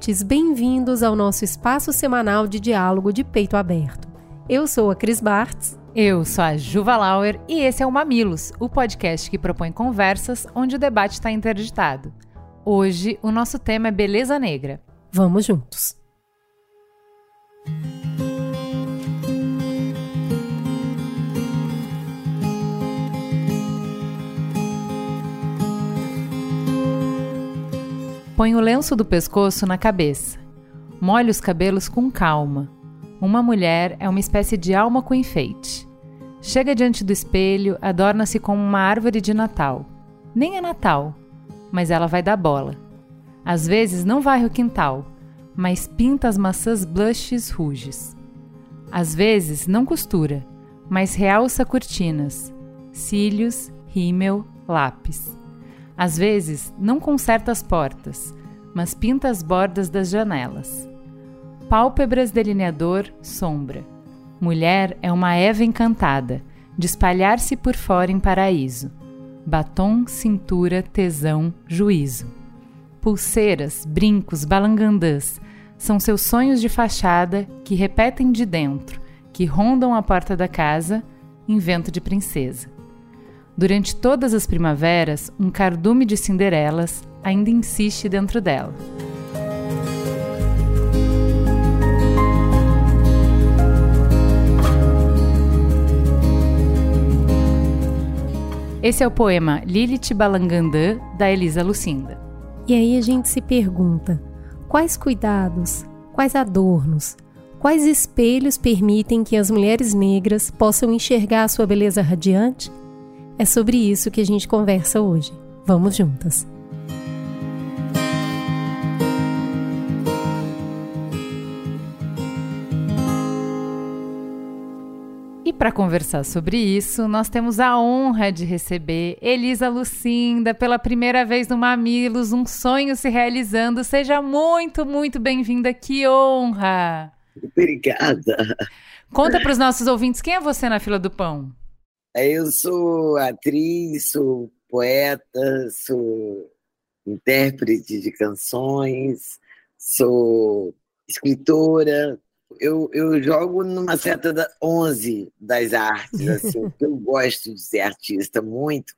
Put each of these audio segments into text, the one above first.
mamiletes, bem-vindos ao nosso espaço semanal de diálogo de peito aberto. Eu sou a Cris Bartz. Eu sou a Juva Lauer e esse é o Mamilos, o podcast que propõe conversas onde o debate está interditado. Hoje, o nosso tema é beleza negra. Vamos juntos. Põe o lenço do pescoço na cabeça. Molhe os cabelos com calma. Uma mulher é uma espécie de alma com enfeite. Chega diante do espelho, adorna-se como uma árvore de Natal. Nem é Natal, mas ela vai dar bola. Às vezes não varre o quintal, mas pinta as maçãs blushes ruges. Às vezes não costura, mas realça cortinas, cílios, rímel, lápis. Às vezes, não conserta as portas, mas pinta as bordas das janelas. Pálpebras delineador, sombra. Mulher é uma Eva encantada, de espalhar-se por fora em paraíso. Batom, cintura, tesão, juízo. Pulseiras, brincos, balangandãs são seus sonhos de fachada que repetem de dentro, que rondam a porta da casa, invento de princesa. Durante todas as primaveras, um cardume de cinderelas ainda insiste dentro dela. Esse é o poema Lilith Balangandã, da Elisa Lucinda. E aí a gente se pergunta: quais cuidados, quais adornos, quais espelhos permitem que as mulheres negras possam enxergar a sua beleza radiante é sobre isso que a gente conversa hoje. Vamos juntas! E para conversar sobre isso, nós temos a honra de receber Elisa Lucinda pela primeira vez no Mamilos, um sonho se realizando. Seja muito, muito bem-vinda. Que honra! Obrigada. Conta para os nossos ouvintes quem é você na fila do pão. Eu sou atriz, sou poeta, sou intérprete de canções, sou escritora. Eu, eu jogo numa certa da, 11 das artes, assim, eu gosto de ser artista muito,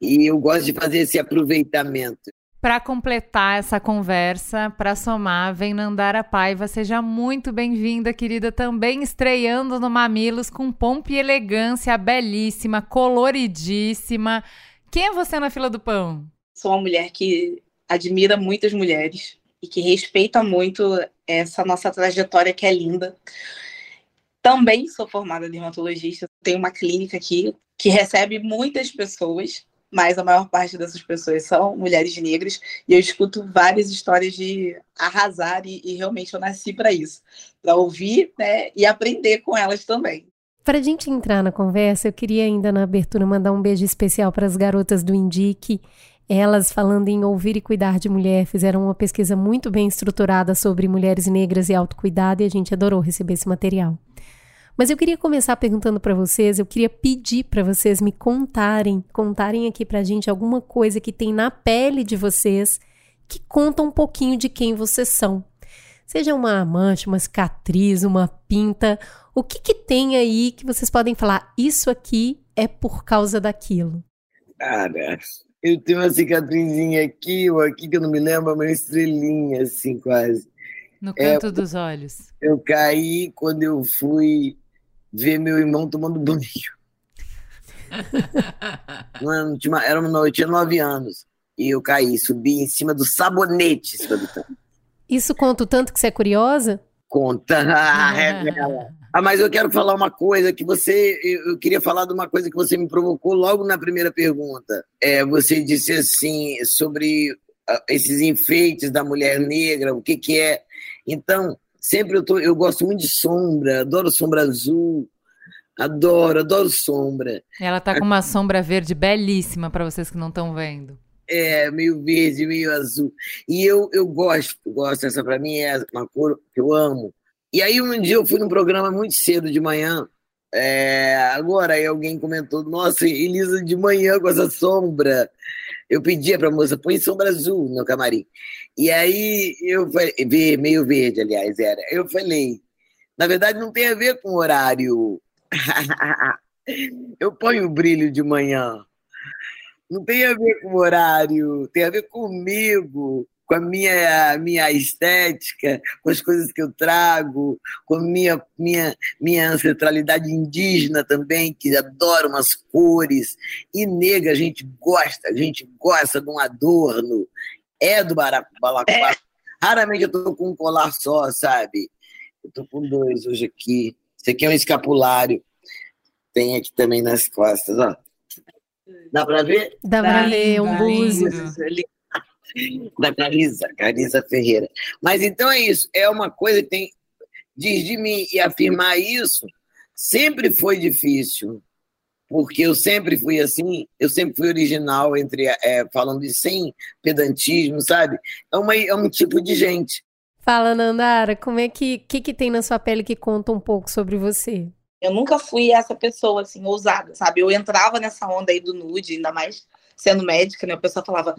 e eu gosto de fazer esse aproveitamento. Para completar essa conversa, para somar, vem Nandara Paiva. Seja muito bem-vinda, querida. Também estreando no Mamilos com pompa e elegância, belíssima, coloridíssima. Quem é você na fila do pão? Sou uma mulher que admira muitas mulheres e que respeita muito essa nossa trajetória que é linda. Também sou formada dermatologista, tenho uma clínica aqui que recebe muitas pessoas mas a maior parte dessas pessoas são mulheres negras, e eu escuto várias histórias de arrasar, e, e realmente eu nasci para isso, para ouvir né, e aprender com elas também. Para a gente entrar na conversa, eu queria ainda na abertura mandar um beijo especial para as garotas do Indique. Elas, falando em ouvir e cuidar de mulher, fizeram uma pesquisa muito bem estruturada sobre mulheres negras e autocuidado e a gente adorou receber esse material. Mas eu queria começar perguntando para vocês, eu queria pedir para vocês me contarem, contarem aqui pra gente alguma coisa que tem na pele de vocês que conta um pouquinho de quem vocês são. Seja uma amante, uma cicatriz, uma pinta, o que que tem aí que vocês podem falar, isso aqui é por causa daquilo? Cara, eu tenho uma cicatrizinha aqui ou aqui que eu não me lembro, uma estrelinha assim quase. No canto é, dos olhos. Eu caí quando eu fui ver meu irmão tomando banho. Mano, tinha, era uma, eu tinha nove anos. E eu caí, subi em cima do sabonete. Cima do Isso conta o tanto que você é curiosa? Conta. Ah, revela. Ah, mas eu quero falar uma coisa que você. Eu, eu, queria falar de uma coisa que você me provocou logo na primeira pergunta. É, você disse assim sobre uh, esses enfeites da mulher negra, o que, que é. Então, Sempre eu, tô, eu gosto muito de sombra, adoro sombra azul, adoro, adoro sombra. Ela tá com uma sombra verde belíssima para vocês que não estão vendo. É, meio verde, meio azul. E eu, eu gosto, gosto, essa para mim é uma cor que eu amo. E aí um dia eu fui num programa muito cedo de manhã, é, agora aí alguém comentou, nossa, Elisa de manhã com essa sombra. Eu pedia a moça, põe sombra azul no camarim. E aí eu falei, meio verde, aliás, era. Eu falei, na verdade não tem a ver com horário. eu ponho o brilho de manhã. Não tem a ver com horário, tem a ver comigo com a minha, minha estética, com as coisas que eu trago, com a minha, minha, minha ancestralidade indígena também, que adora umas cores. E nega, a gente gosta, a gente gosta de um adorno. É do Balacoa. É. Raramente eu tô com um colar só, sabe? Eu tô com dois hoje aqui. Esse aqui é um escapulário. Tem aqui também nas costas, ó. Dá pra ver? Dá pra ver, um búzio da Carisa, Carisa Ferreira. Mas então é isso, é uma coisa que tem. Diz de mim e afirmar isso sempre foi difícil, porque eu sempre fui assim, eu sempre fui original, entre é, falando de sem pedantismo, sabe? É, uma, é um tipo de gente. Fala, Nandara, como é que, que, que tem na sua pele que conta um pouco sobre você? Eu nunca fui essa pessoa, assim, ousada, sabe? Eu entrava nessa onda aí do nude, ainda mais sendo médica, né? O pessoal falava,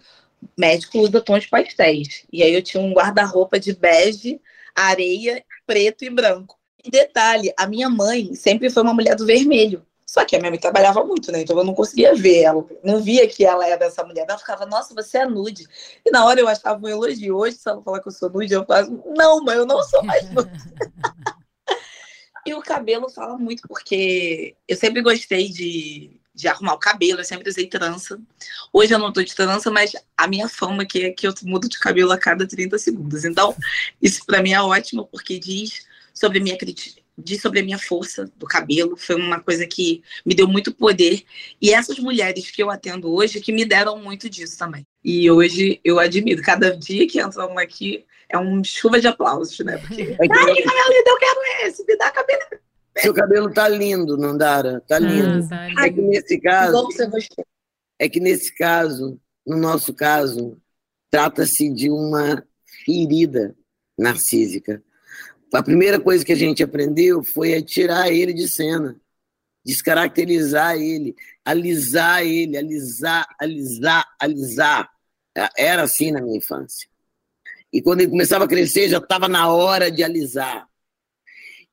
médico usa tons pastéis. E aí eu tinha um guarda-roupa de bege, areia, preto e branco. E detalhe, a minha mãe sempre foi uma mulher do vermelho. Só que a minha mãe trabalhava muito, né? Então eu não conseguia ver ela. Não via que ela era essa mulher. Ela ficava, nossa, você é nude. E na hora eu achava um elogio. Hoje, se ela falar que eu sou nude, eu falo, não, mãe, eu não sou mais nude. e o cabelo fala muito, porque eu sempre gostei de de arrumar o cabelo, eu sempre usei trança. Hoje eu não tô de trança, mas a minha fama que é que eu mudo de cabelo a cada 30 segundos. Então, isso para mim é ótimo, porque diz sobre a minha diz sobre a minha força do cabelo, foi uma coisa que me deu muito poder. E essas mulheres que eu atendo hoje que me deram muito disso também. E hoje eu admiro, cada dia que entra uma aqui é uma chuva de aplausos, né? Porque, ai, que cabelo lindo, eu quero esse, me dá cabelo seu cabelo tá lindo, Nandara, tá lindo. Ah, é que nesse caso, é que nesse caso, no nosso caso, trata-se de uma ferida narcísica. A primeira coisa que a gente aprendeu foi a tirar ele de cena, descaracterizar ele, alisar ele, alisar, alisar, alisar. Era assim na minha infância. E quando ele começava a crescer, já estava na hora de alisar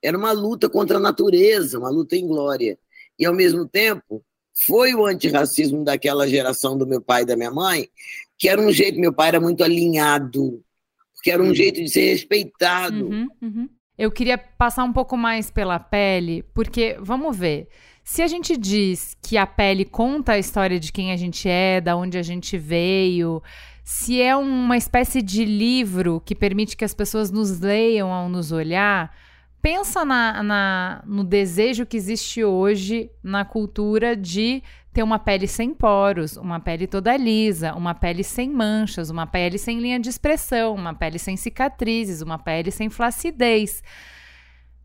era uma luta contra a natureza, uma luta em glória. E, ao mesmo tempo, foi o antirracismo daquela geração do meu pai e da minha mãe, que era um jeito, meu pai era muito alinhado, que era um uhum. jeito de ser respeitado. Uhum, uhum. Eu queria passar um pouco mais pela pele, porque, vamos ver, se a gente diz que a pele conta a história de quem a gente é, da onde a gente veio, se é uma espécie de livro que permite que as pessoas nos leiam ao nos olhar, pensa na, na, no desejo que existe hoje na cultura de ter uma pele sem poros, uma pele toda lisa, uma pele sem manchas, uma pele sem linha de expressão, uma pele sem cicatrizes, uma pele sem flacidez.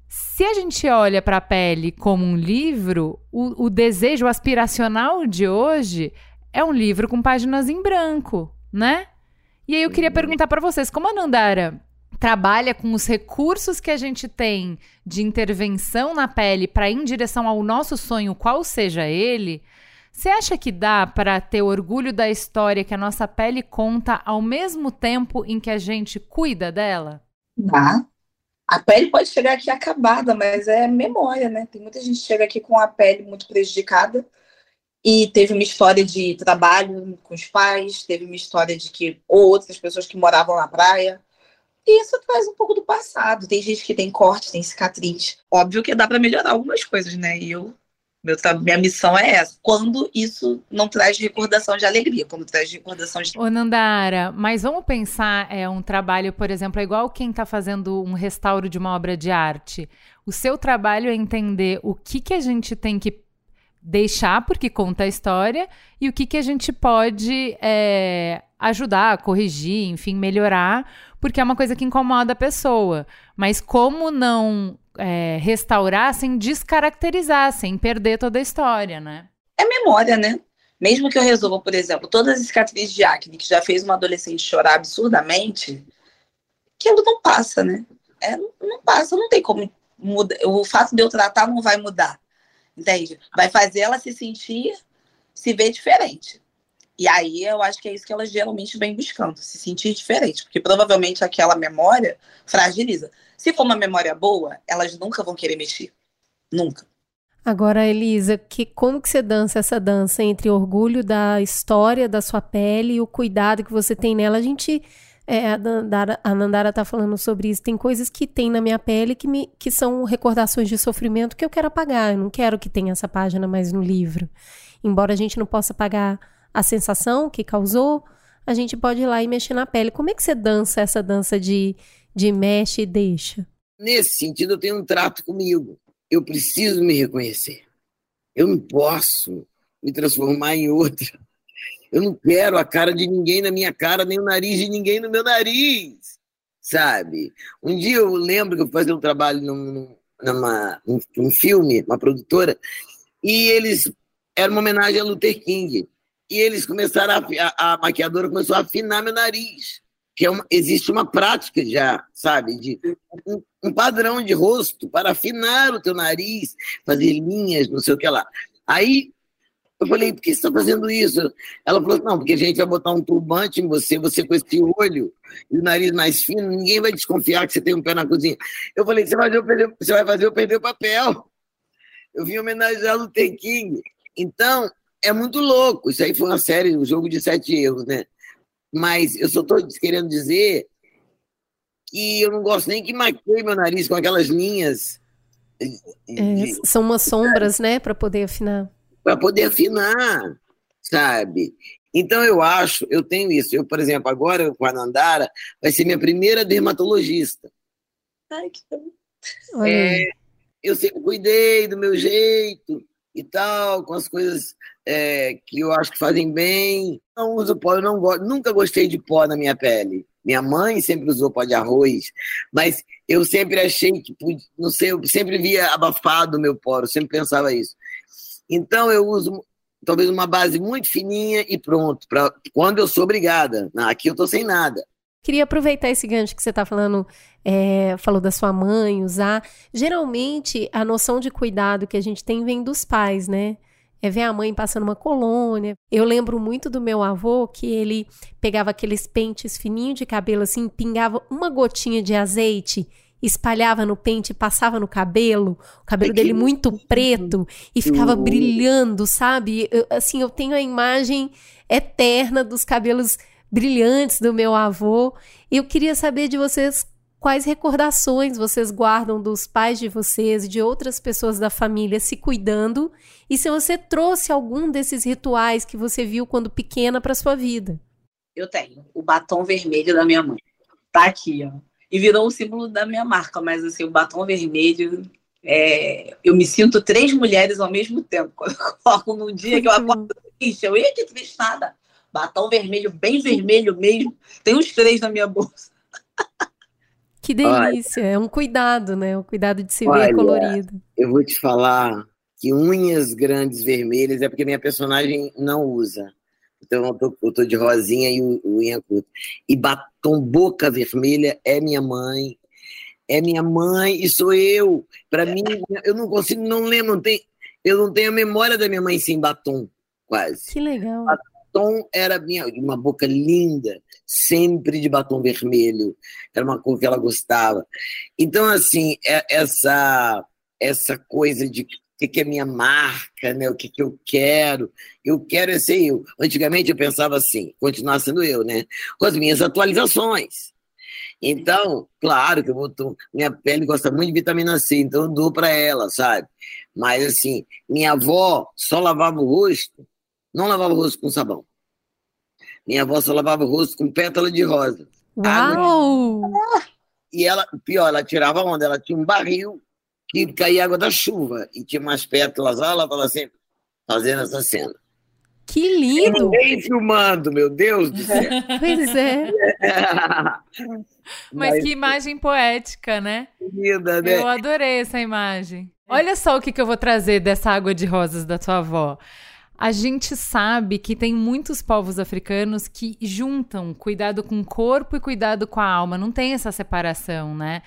Se a gente olha para a pele como um livro, o, o desejo aspiracional de hoje é um livro com páginas em branco, né? E aí eu queria perguntar para vocês, como a Nandara trabalha com os recursos que a gente tem de intervenção na pele para ir em direção ao nosso sonho, qual seja ele, você acha que dá para ter orgulho da história que a nossa pele conta ao mesmo tempo em que a gente cuida dela? Dá. A pele pode chegar aqui acabada, mas é memória, né? Tem muita gente que chega aqui com a pele muito prejudicada e teve uma história de trabalho com os pais, teve uma história de que ou outras pessoas que moravam na praia, e isso traz um pouco do passado. Tem gente que tem corte, tem cicatriz. Óbvio que dá para melhorar algumas coisas, né? E eu meu, minha missão é essa. Quando isso não traz recordação de alegria, quando traz recordação de. Ô, Nandara, mas vamos pensar, é um trabalho, por exemplo, é igual quem está fazendo um restauro de uma obra de arte. O seu trabalho é entender o que, que a gente tem que deixar, porque conta a história, e o que, que a gente pode é, ajudar, corrigir, enfim, melhorar porque é uma coisa que incomoda a pessoa. Mas como não é, restaurar sem descaracterizar, sem perder toda a história, né? É memória, né? Mesmo que eu resolva, por exemplo, todas as cicatrizes de acne que já fez uma adolescente chorar absurdamente, aquilo não passa, né? É, não passa, não tem como mudar. O fato de eu tratar não vai mudar. Entende? Vai fazer ela se sentir, se ver diferente. E aí eu acho que é isso que elas geralmente vêm buscando, se sentir diferente, porque provavelmente aquela memória fragiliza. Se for uma memória boa, elas nunca vão querer mexer. Nunca. Agora, Elisa, que, como que você dança essa dança entre orgulho da história da sua pele e o cuidado que você tem nela? A gente é, a, Nandara, a Nandara tá falando sobre isso. Tem coisas que tem na minha pele que, me, que são recordações de sofrimento que eu quero apagar. Eu não quero que tenha essa página mais no livro. Embora a gente não possa apagar a sensação que causou, a gente pode ir lá e mexer na pele. Como é que você dança essa dança de, de mexe e deixa? Nesse sentido, eu tenho um trato comigo. Eu preciso me reconhecer. Eu não posso me transformar em outra. Eu não quero a cara de ninguém na minha cara, nem o nariz de ninguém no meu nariz, sabe? Um dia eu lembro que eu fazia um trabalho num, numa, num, num filme, uma produtora, e eles era uma homenagem a Luther King. E eles começaram a, a, maquiadora começou a afinar meu nariz. Que é uma, existe uma prática já, sabe, de um, um, padrão de rosto para afinar o teu nariz, fazer linhas, não sei o que lá. Aí eu falei, por que você está fazendo isso? Ela falou, não, porque a gente vai botar um turbante em você, você com esse olho e o nariz mais fino, ninguém vai desconfiar que você tem um pé na cozinha. Eu falei, você vai fazer eu perder, você vai fazer eu perder o papel. Eu vim homenagear o Luther King. Então, é muito louco. Isso aí foi uma série, um jogo de sete erros, né? Mas eu só estou querendo dizer que eu não gosto nem que maqueie meu nariz com aquelas linhas. É, são umas sombras, né, para poder afinar para poder afinar, sabe? Então eu acho, eu tenho isso. Eu, por exemplo, agora com a Nandara, vai ser minha primeira dermatologista. Ai, que é, Eu sempre cuidei do meu jeito e tal, com as coisas é, que eu acho que fazem bem. Não uso pó, eu não gosto, nunca gostei de pó na minha pele. Minha mãe sempre usou pó de arroz, mas eu sempre achei que, não sei, eu sempre via abafado o meu pó, eu sempre pensava isso. Então eu uso talvez uma base muito fininha e pronto, para quando eu sou obrigada. Aqui eu estou sem nada. Queria aproveitar esse gancho que você está falando, é, falou da sua mãe, usar. Geralmente, a noção de cuidado que a gente tem vem dos pais, né? É ver a mãe passando uma colônia. Eu lembro muito do meu avô que ele pegava aqueles pentes fininhos de cabelo assim, pingava uma gotinha de azeite espalhava no pente, passava no cabelo, o cabelo dele muito preto e ficava brilhando, sabe? Eu, assim, eu tenho a imagem eterna dos cabelos brilhantes do meu avô. E eu queria saber de vocês quais recordações vocês guardam dos pais de vocês e de outras pessoas da família se cuidando e se você trouxe algum desses rituais que você viu quando pequena para sua vida. Eu tenho o batom vermelho da minha mãe. Tá aqui, ó e virou um símbolo da minha marca. Mas assim, o batom vermelho, é... eu me sinto três mulheres ao mesmo tempo. Quando eu coloco num dia que eu acordo triste, eu ia de triste nada. Batom vermelho, bem vermelho mesmo. Tem uns três na minha bolsa. Que delícia, Olha, é um cuidado, né? Um cuidado de se Olha, ver colorido. Eu vou te falar que unhas grandes vermelhas é porque minha personagem não usa. Então eu tô, eu tô de rosinha e unha curta. E batom boca vermelha é minha mãe. É minha mãe e sou eu. Para mim, eu não consigo, não lembro, não tem, eu não tenho a memória da minha mãe sem batom, quase. Que legal. Batom era minha, uma boca linda, sempre de batom vermelho. Era uma cor que ela gostava. Então, assim, é, essa essa coisa de que, que é minha marca, né? o que, que eu quero. Eu quero é ser eu. Antigamente eu pensava assim, continuar sendo eu, né? Com as minhas atualizações. Então, claro que eu vou. Minha pele gosta muito de vitamina C, então eu dou para ela, sabe? Mas assim, minha avó só lavava o rosto, não lavava o rosto com sabão. Minha avó só lavava o rosto com pétala de rosa. Uau! E ela, pior, ela tirava onda, ela tinha um barril que caía água da chuva e tinha umas pétalas lá, ela estava sempre fazendo essa cena. Que lindo! Ninguém filmando, meu Deus do céu. Pois é. Mas, que imagem poética, né? Linda, né? Eu adorei essa imagem. Olha só o que, que eu vou trazer dessa água de rosas da tua avó. A gente sabe que tem muitos povos africanos que juntam cuidado com o corpo e cuidado com a alma. Não tem essa separação, né?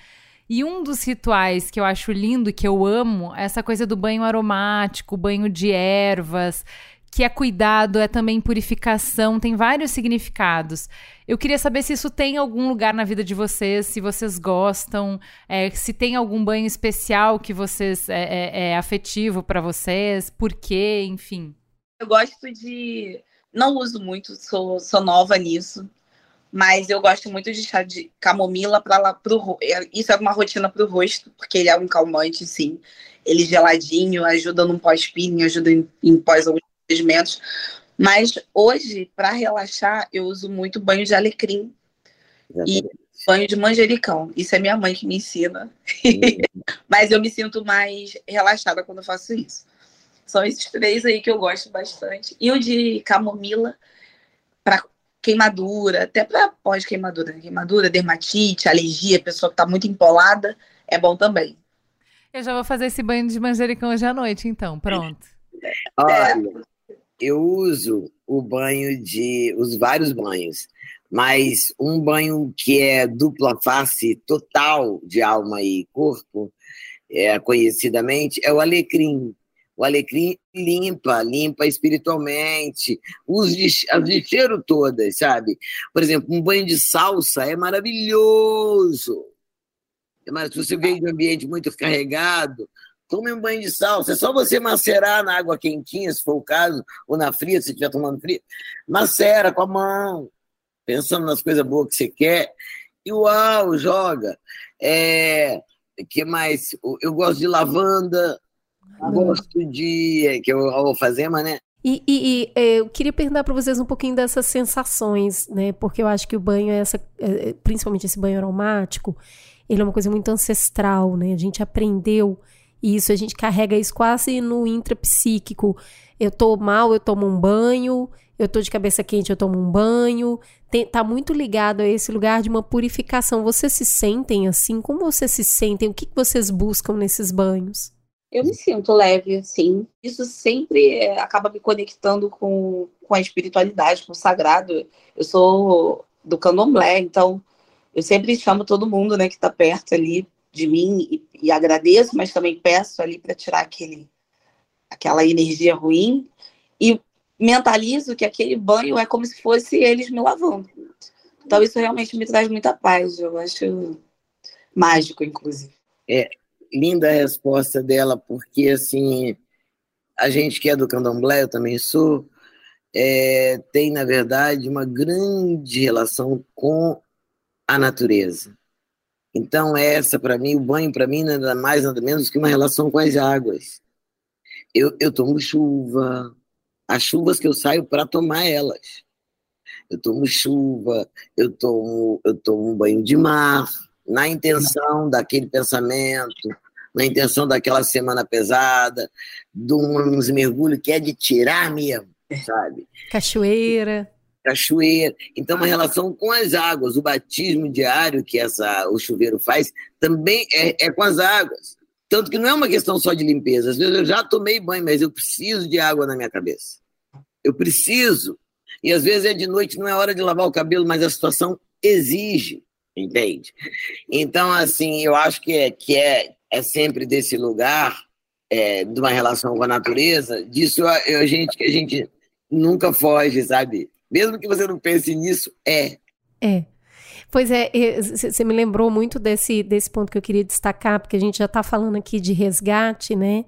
E um dos rituais que eu acho lindo que eu amo é essa coisa do banho aromático, banho de ervas, que é cuidado, é também purificação, tem vários significados. Eu queria saber se isso tem algum lugar na vida de vocês, se vocês gostam, é, se tem algum banho especial que vocês é, é, é afetivo para vocês, por quê, enfim. Eu gosto de. Não uso muito, sou, sou nova nisso, mas eu gosto muito de chá de camomila para lá pro é, Isso é uma rotina para o rosto, porque ele é um calmante, sim. Ele geladinho, ajuda no pós-peeling, ajuda em, em pós alguns. Mas hoje, para relaxar, eu uso muito banho de alecrim Exatamente. e banho de manjericão. Isso é minha mãe que me ensina. Uhum. Mas eu me sinto mais relaxada quando eu faço isso. São esses três aí que eu gosto bastante. E o de camomila para queimadura, até para pós-queimadura, queimadura, dermatite, alergia, pessoa que está muito empolada, é bom também. Eu já vou fazer esse banho de manjericão hoje à noite, então. Pronto. Olha, eu uso o banho de. os vários banhos, mas um banho que é dupla face total de alma e corpo, é, conhecidamente, é o alecrim. O alecrim limpa, limpa espiritualmente, os de, as de cheiro todas, sabe? Por exemplo, um banho de salsa é maravilhoso. Mas se você veio de um ambiente muito carregado, tome um banho de salsa. É só você macerar na água quentinha, se for o caso, ou na fria, se estiver tomando fria. Macera com a mão, pensando nas coisas boas que você quer. E uau, joga. É, que mais? Eu gosto de lavanda, Gosto de. É, que é o alfazema, né? E, e, e, é, eu queria perguntar para vocês um pouquinho dessas sensações, né? Porque eu acho que o banho é essa, é, principalmente esse banho aromático, ele é uma coisa muito ancestral, né? A gente aprendeu isso, a gente carrega isso quase no intrapsíquico. Eu tô mal, eu tomo um banho, eu tô de cabeça quente, eu tomo um banho. Tem, tá muito ligado a esse lugar de uma purificação. Vocês se sentem assim? Como vocês se sentem? O que, que vocês buscam nesses banhos? Eu me sinto leve, assim. Isso sempre é, acaba me conectando com, com a espiritualidade, com o sagrado. Eu sou do candomblé, então eu sempre chamo todo mundo né, que está perto ali de mim e, e, agradeço, mas também peço ali para tirar aquele, aquela energia ruim e mentalizo que aquele banho é como se fosse eles me lavando. Então isso realmente me traz muita paz, eu acho mágico, inclusive. É, linda a resposta dela, porque assim, a gente que é do candomblé, eu também sou, é, tem, na verdade, uma grande relação com a natureza. Então, essa, para mim, o banho, para mim, nada mais, nada menos que uma relação com as águas. Eu, eu tomo chuva, as chuvas que eu saio para tomar elas. Eu tomo chuva, eu tomo, eu tomo um banho de mar, na intenção daquele pensamento, na intenção daquela semana pesada, de uns mergulhos que é de tirar mesmo, sabe? Cachoeira. Cachoeira. Então, uma relação com as águas. O batismo diário que essa, o chuveiro faz também é, é com as águas. Tanto que não é uma questão só de limpeza. Às vezes eu já tomei banho, mas eu preciso de água na minha cabeça. Eu preciso. E às vezes é de noite, não é hora de lavar o cabelo, mas a situação exige, entende? Então, assim, eu acho que é, que é, é sempre desse lugar é, de uma relação com a natureza, disso a, a, gente que a gente nunca foge, sabe? Mesmo que você não pense nisso, é. É. Pois é, você me lembrou muito desse, desse ponto que eu queria destacar, porque a gente já está falando aqui de resgate, né?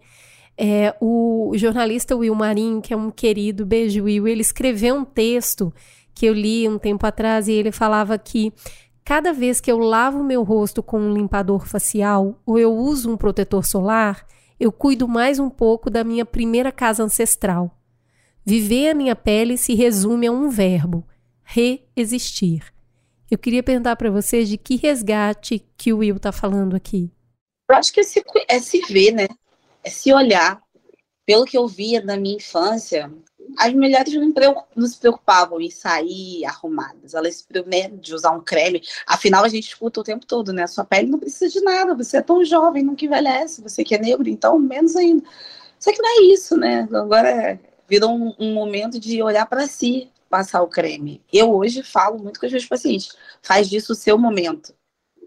É, o jornalista Will Marinho, que é um querido, beijo Will, ele escreveu um texto que eu li um tempo atrás e ele falava que Cada vez que eu lavo meu rosto com um limpador facial ou eu uso um protetor solar, eu cuido mais um pouco da minha primeira casa ancestral. Viver a minha pele se resume a um verbo: reexistir. Eu queria perguntar para vocês de que resgate que o Will está falando aqui. Eu acho que é se, é se ver, né? É se olhar. Pelo que eu via na minha infância, as mulheres não se preocupavam em sair arrumadas, elas se né, de usar um creme. Afinal, a gente escuta o tempo todo, né? Sua pele não precisa de nada, você é tão jovem, nunca envelhece, você que é negro, então menos ainda. Só que não é isso, né? Agora virou um, um momento de olhar para si, passar o creme. Eu hoje falo muito com os meus pacientes, faz disso o seu momento.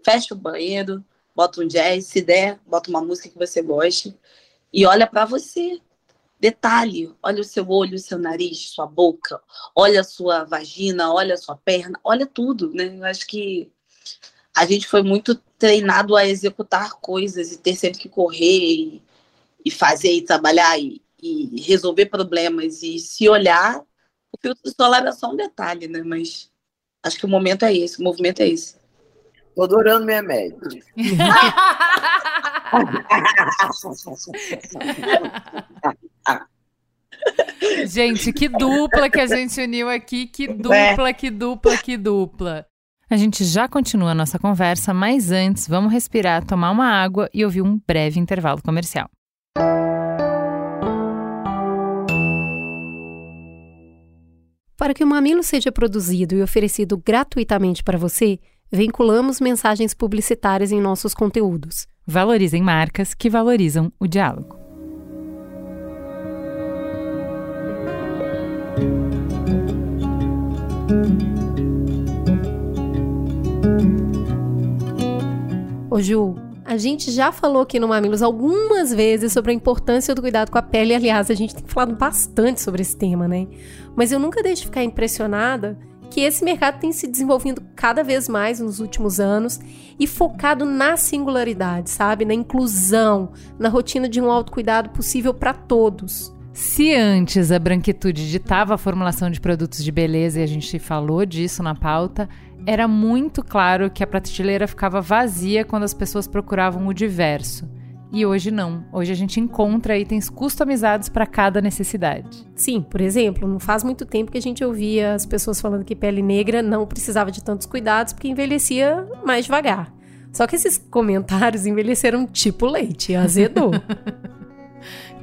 Fecha o banheiro, bota um jazz, se der, bota uma música que você goste e olha para você. Detalhe, olha o seu olho, o seu nariz, sua boca, olha a sua vagina, olha a sua perna, olha tudo, né? Eu acho que a gente foi muito treinado a executar coisas e ter sempre que correr e, e fazer e trabalhar e, e, resolver problemas e se olhar. O filtro solar é só um detalhe, né? Mas acho que o momento é esse, o movimento é esse. Tô adorando minha média. gente, que dupla que a gente uniu aqui, que dupla, que dupla, que dupla. A gente já continua a nossa conversa, mas antes vamos respirar, tomar uma água e ouvir um breve intervalo comercial. Para que o Mamilo seja produzido e oferecido gratuitamente para você, vinculamos mensagens publicitárias em nossos conteúdos. Valorizem marcas que valorizam o diálogo. Ô Ju, a gente já falou aqui no Mamilos algumas vezes sobre a importância do cuidado com a pele. Aliás, a gente tem falado bastante sobre esse tema, né? Mas eu nunca deixo de ficar impressionada que esse mercado tem se desenvolvendo cada vez mais nos últimos anos e focado na singularidade, sabe? Na inclusão, na rotina de um autocuidado possível para todos. Se antes a branquitude ditava a formulação de produtos de beleza e a gente falou disso na pauta, era muito claro que a prateleira ficava vazia quando as pessoas procuravam o diverso. E hoje não. Hoje a gente encontra itens customizados para cada necessidade. Sim, por exemplo, não faz muito tempo que a gente ouvia as pessoas falando que pele negra não precisava de tantos cuidados porque envelhecia mais devagar. Só que esses comentários envelheceram tipo leite, azedou.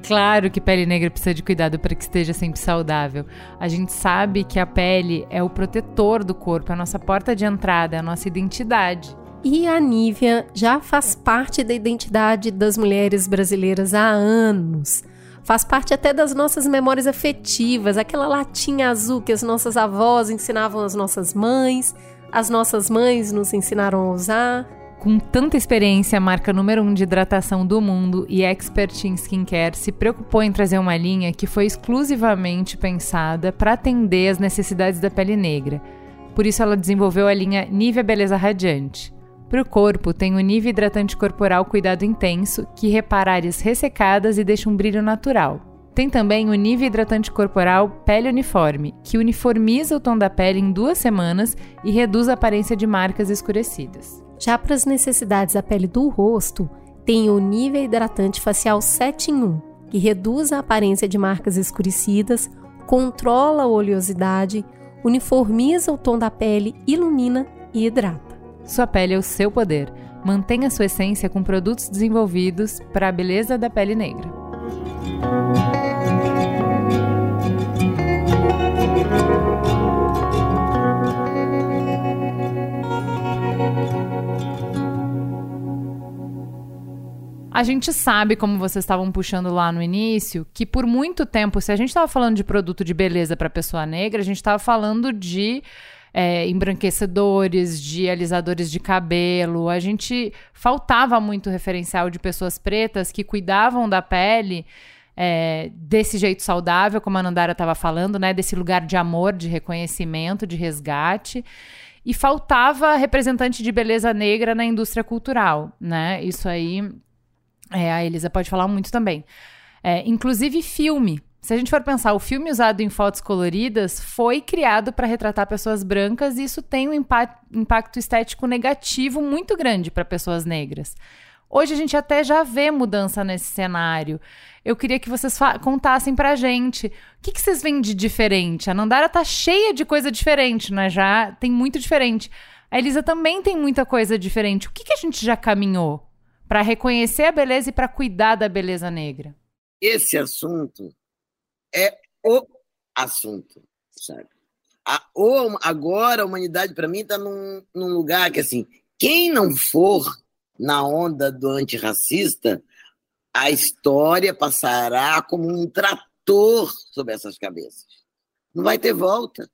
Claro que pele negra precisa de cuidado para que esteja sempre saudável. A gente sabe que a pele é o protetor do corpo, é a nossa porta de entrada, é a nossa identidade. E a Nívia já faz parte da identidade das mulheres brasileiras há anos. Faz parte até das nossas memórias afetivas, aquela latinha azul que as nossas avós ensinavam às nossas mães, as nossas mães nos ensinaram a usar. Com tanta experiência, marca número um de hidratação do mundo e expert em skincare se preocupou em trazer uma linha que foi exclusivamente pensada para atender as necessidades da pele negra. Por isso, ela desenvolveu a linha Nivea Beleza Radiante. Para o corpo, tem o Nivea Hidratante Corporal Cuidado Intenso, que repara áreas ressecadas e deixa um brilho natural. Tem também o Nivea Hidratante Corporal Pele Uniforme, que uniformiza o tom da pele em duas semanas e reduz a aparência de marcas escurecidas. Já para as necessidades da pele do rosto, tem o Nivea Hidratante Facial 7 em 1, que reduz a aparência de marcas escurecidas, controla a oleosidade, uniformiza o tom da pele, ilumina e hidrata. Sua pele é o seu poder. Mantenha sua essência com produtos desenvolvidos para a beleza da pele negra. A gente sabe, como vocês estavam puxando lá no início, que por muito tempo, se a gente estava falando de produto de beleza para pessoa negra, a gente estava falando de é, embranquecedores, de alisadores de cabelo. A gente faltava muito referencial de pessoas pretas que cuidavam da pele. É, desse jeito saudável, como a Nandara estava falando, né? Desse lugar de amor, de reconhecimento, de resgate. E faltava representante de beleza negra na indústria cultural, né? Isso aí é, a Elisa pode falar muito também. É, inclusive filme. Se a gente for pensar, o filme usado em fotos coloridas foi criado para retratar pessoas brancas e isso tem um impacto estético negativo muito grande para pessoas negras. Hoje a gente até já vê mudança nesse cenário. Eu queria que vocês contassem pra gente o que, que vocês veem de diferente. A Nandara tá cheia de coisa diferente, né? Já tem muito diferente. A Elisa também tem muita coisa diferente. O que, que a gente já caminhou para reconhecer a beleza e para cuidar da beleza negra? Esse assunto é o assunto, sabe? A, ou agora a humanidade, para mim, está num, num lugar que, assim, quem não for na onda do antirracista, a história passará como um trator sobre essas cabeças. Não vai ter volta.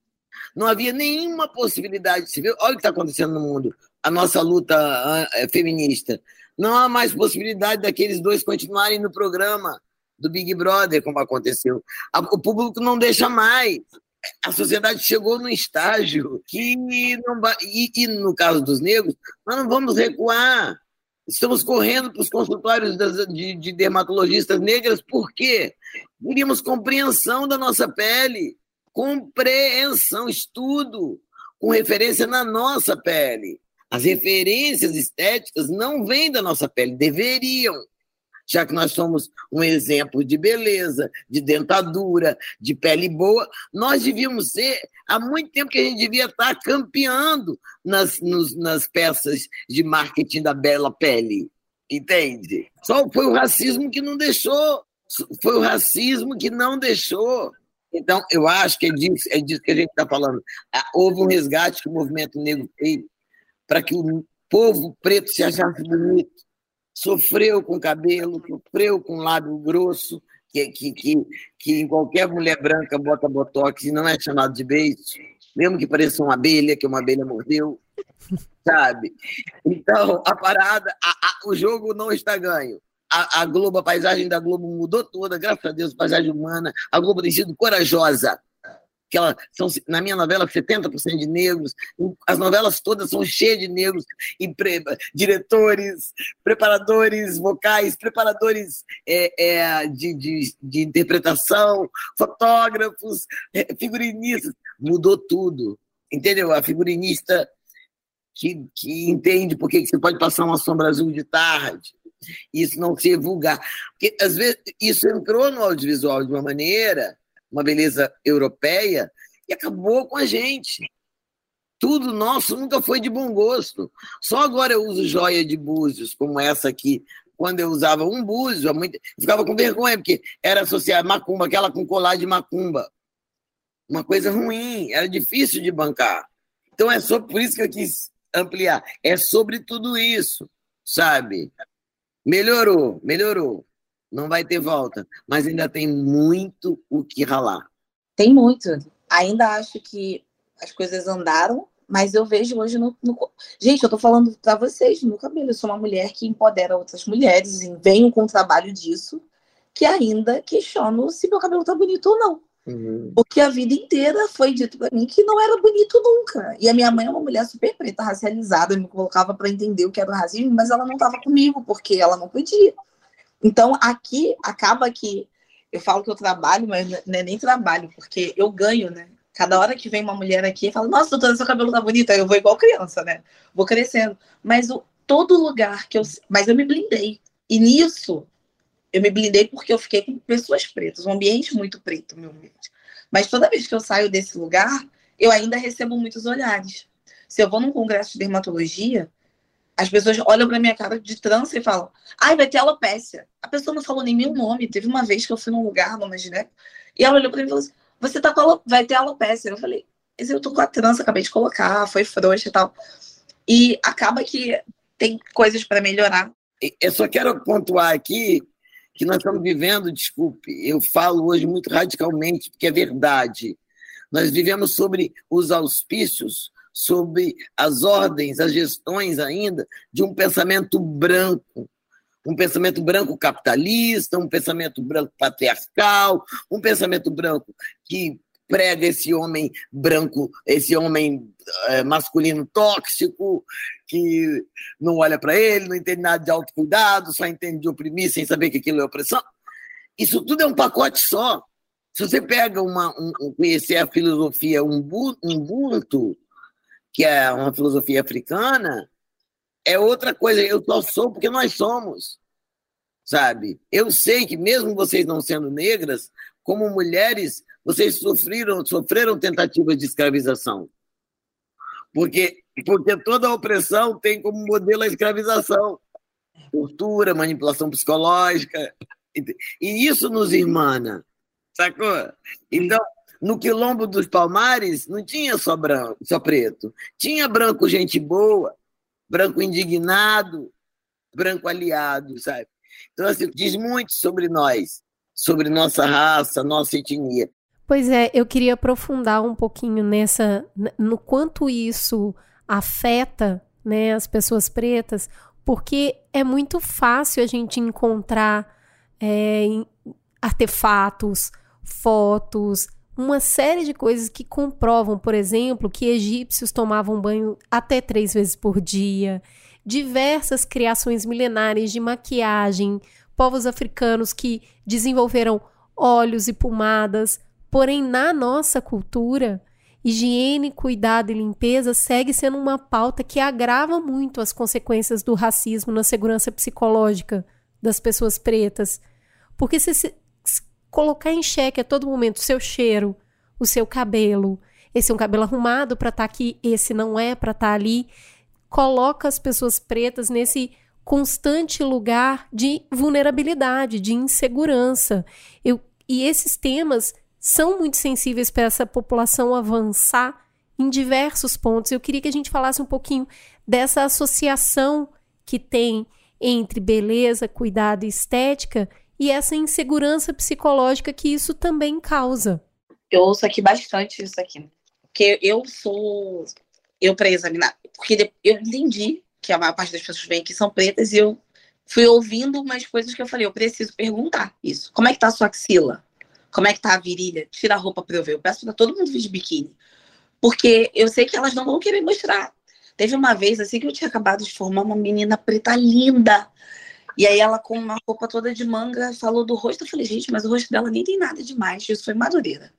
Não havia nenhuma possibilidade de se ver. Olha o que está acontecendo no mundo. A nossa luta é, feminista. Não há mais possibilidade daqueles dois continuarem no programa do Big Brother, como aconteceu. O público não deixa mais. A sociedade chegou num estágio que não. E, e no caso dos negros, nós não vamos recuar. Estamos correndo para os consultórios de, de dermatologistas negras, por quê? Queríamos compreensão da nossa pele, compreensão, estudo, com referência na nossa pele. As referências estéticas não vêm da nossa pele, deveriam já que nós somos um exemplo de beleza, de dentadura, de pele boa, nós devíamos ser, há muito tempo que a gente devia estar campeando nas, nos, nas peças de marketing da bela pele, entende? Só foi o racismo que não deixou, foi o racismo que não deixou. Então, eu acho que é disso, é disso que a gente está falando. Ah, houve um resgate que o movimento negro fez para que o povo preto se achasse bonito sofreu com cabelo, sofreu com lábio grosso, que, que, que, que em qualquer mulher branca bota botox e não é chamado de beijo, mesmo que pareça uma abelha, que uma abelha mordeu, sabe? Então, a parada, a, a, o jogo não está ganho. A, a Globo, a paisagem da Globo mudou toda, graças a Deus, a paisagem humana. A Globo tem sido corajosa que ela são, na minha novela, 70% de negros. As novelas todas são cheias de negros, e pre, diretores, preparadores vocais, preparadores é, é, de, de, de, interpretação, fotógrafos, é, figurinistas. Mudou tudo. Entendeu? A figurinista que, que entende por que você pode passar uma sombra azul de tarde. Isso não ser vulgar. Porque, às vezes, isso entrou no audiovisual de uma maneira uma beleza europeia, e acabou com a gente. Tudo nosso nunca foi de bom gosto. Só agora eu uso joia de búzios, como essa aqui. Quando eu usava um búzio, eu ficava com vergonha, porque era associar macumba, aquela com colar de macumba. Uma coisa ruim, era difícil de bancar. Então é só por isso que eu quis ampliar. É sobre tudo isso, sabe? Melhorou, melhorou não vai ter volta, mas ainda tem muito o que ralar. Tem muito. Ainda acho que as coisas andaram, mas eu vejo hoje no. no... Gente, eu tô falando para vocês, no cabelo. Eu sou uma mulher que empodera outras mulheres e venho com o trabalho disso, que ainda questiono se meu cabelo tá bonito ou não. Uhum. Porque a vida inteira foi dito para mim que não era bonito nunca. E a minha mãe é uma mulher super preta, racializada, me colocava para entender o que era o racismo, mas ela não estava comigo, porque ela não podia. Então, aqui acaba que eu falo que eu trabalho, mas não é nem trabalho, porque eu ganho, né? Cada hora que vem uma mulher aqui e fala, nossa, doutora, seu cabelo tá bonito, aí eu vou igual criança, né? Vou crescendo. Mas o, todo lugar que eu. Mas eu me blindei. E nisso, eu me blindei porque eu fiquei com pessoas pretas, um ambiente muito preto, meu ambiente. Mas toda vez que eu saio desse lugar, eu ainda recebo muitos olhares. Se eu vou num congresso de dermatologia, as pessoas olham pra minha cara de trança e falam: ai, vai ter alopécia. A pessoa não falou nem meu nome. Teve uma vez que eu fui num lugar, numa gineco, e ela olhou pra mim e falou assim: você tá com alo... vai ter alopécia. Eu falei: mas eu tô com a trança, acabei de colocar, foi frouxa e tal. E acaba que tem coisas para melhorar. Eu só quero pontuar aqui que nós estamos vivendo, desculpe, eu falo hoje muito radicalmente, porque é verdade. Nós vivemos sobre os auspícios sobre as ordens, as gestões ainda de um pensamento branco, um pensamento branco capitalista, um pensamento branco patriarcal, um pensamento branco que prega esse homem branco, esse homem é, masculino tóxico, que não olha para ele, não entende nada de autocuidado, só entende de oprimir sem saber que aquilo é opressão. Isso tudo é um pacote só. Se você pega uma, um, conhecer a filosofia Ubuntu, que é uma filosofia africana, é outra coisa. Eu só sou porque nós somos, sabe? Eu sei que mesmo vocês não sendo negras, como mulheres, vocês sofreram, sofreram tentativas de escravização. Porque, porque toda opressão tem como modelo a escravização. Tortura, manipulação psicológica. E isso nos irmana, sacou? Então, No quilombo dos Palmares não tinha só branco, só preto. Tinha branco gente boa, branco indignado, branco aliado, sabe? Então, assim, diz muito sobre nós, sobre nossa raça, nossa etnia. Pois é, eu queria aprofundar um pouquinho nessa, no quanto isso afeta né, as pessoas pretas, porque é muito fácil a gente encontrar é, artefatos, fotos, uma série de coisas que comprovam, por exemplo, que egípcios tomavam banho até três vezes por dia, diversas criações milenares de maquiagem, povos africanos que desenvolveram óleos e pomadas, porém na nossa cultura, higiene, cuidado e limpeza segue sendo uma pauta que agrava muito as consequências do racismo na segurança psicológica das pessoas pretas. Porque se, colocar em xeque a todo momento o seu cheiro, o seu cabelo, esse é um cabelo arrumado para estar tá aqui, esse não é para estar tá ali, coloca as pessoas pretas nesse constante lugar de vulnerabilidade, de insegurança. Eu, e esses temas são muito sensíveis para essa população avançar em diversos pontos. Eu queria que a gente falasse um pouquinho dessa associação que tem entre beleza, cuidado e estética e essa insegurança psicológica que isso também causa. Eu ouço aqui bastante isso aqui. Porque eu sou eu para examinar, porque eu entendi que a maior parte das pessoas vem aqui são pretas e eu fui ouvindo umas coisas que eu falei, eu preciso perguntar isso. Como é que tá a sua axila? Como é que tá a virilha? Tira a roupa para eu ver. Eu peço para todo mundo vir de biquíni. Porque eu sei que elas não vão querer mostrar. Teve uma vez assim que eu tinha acabado de formar uma menina preta linda. E aí ela com uma roupa toda de manga falou do rosto. Eu falei, gente, mas o rosto dela nem tem nada demais. Isso foi madureira.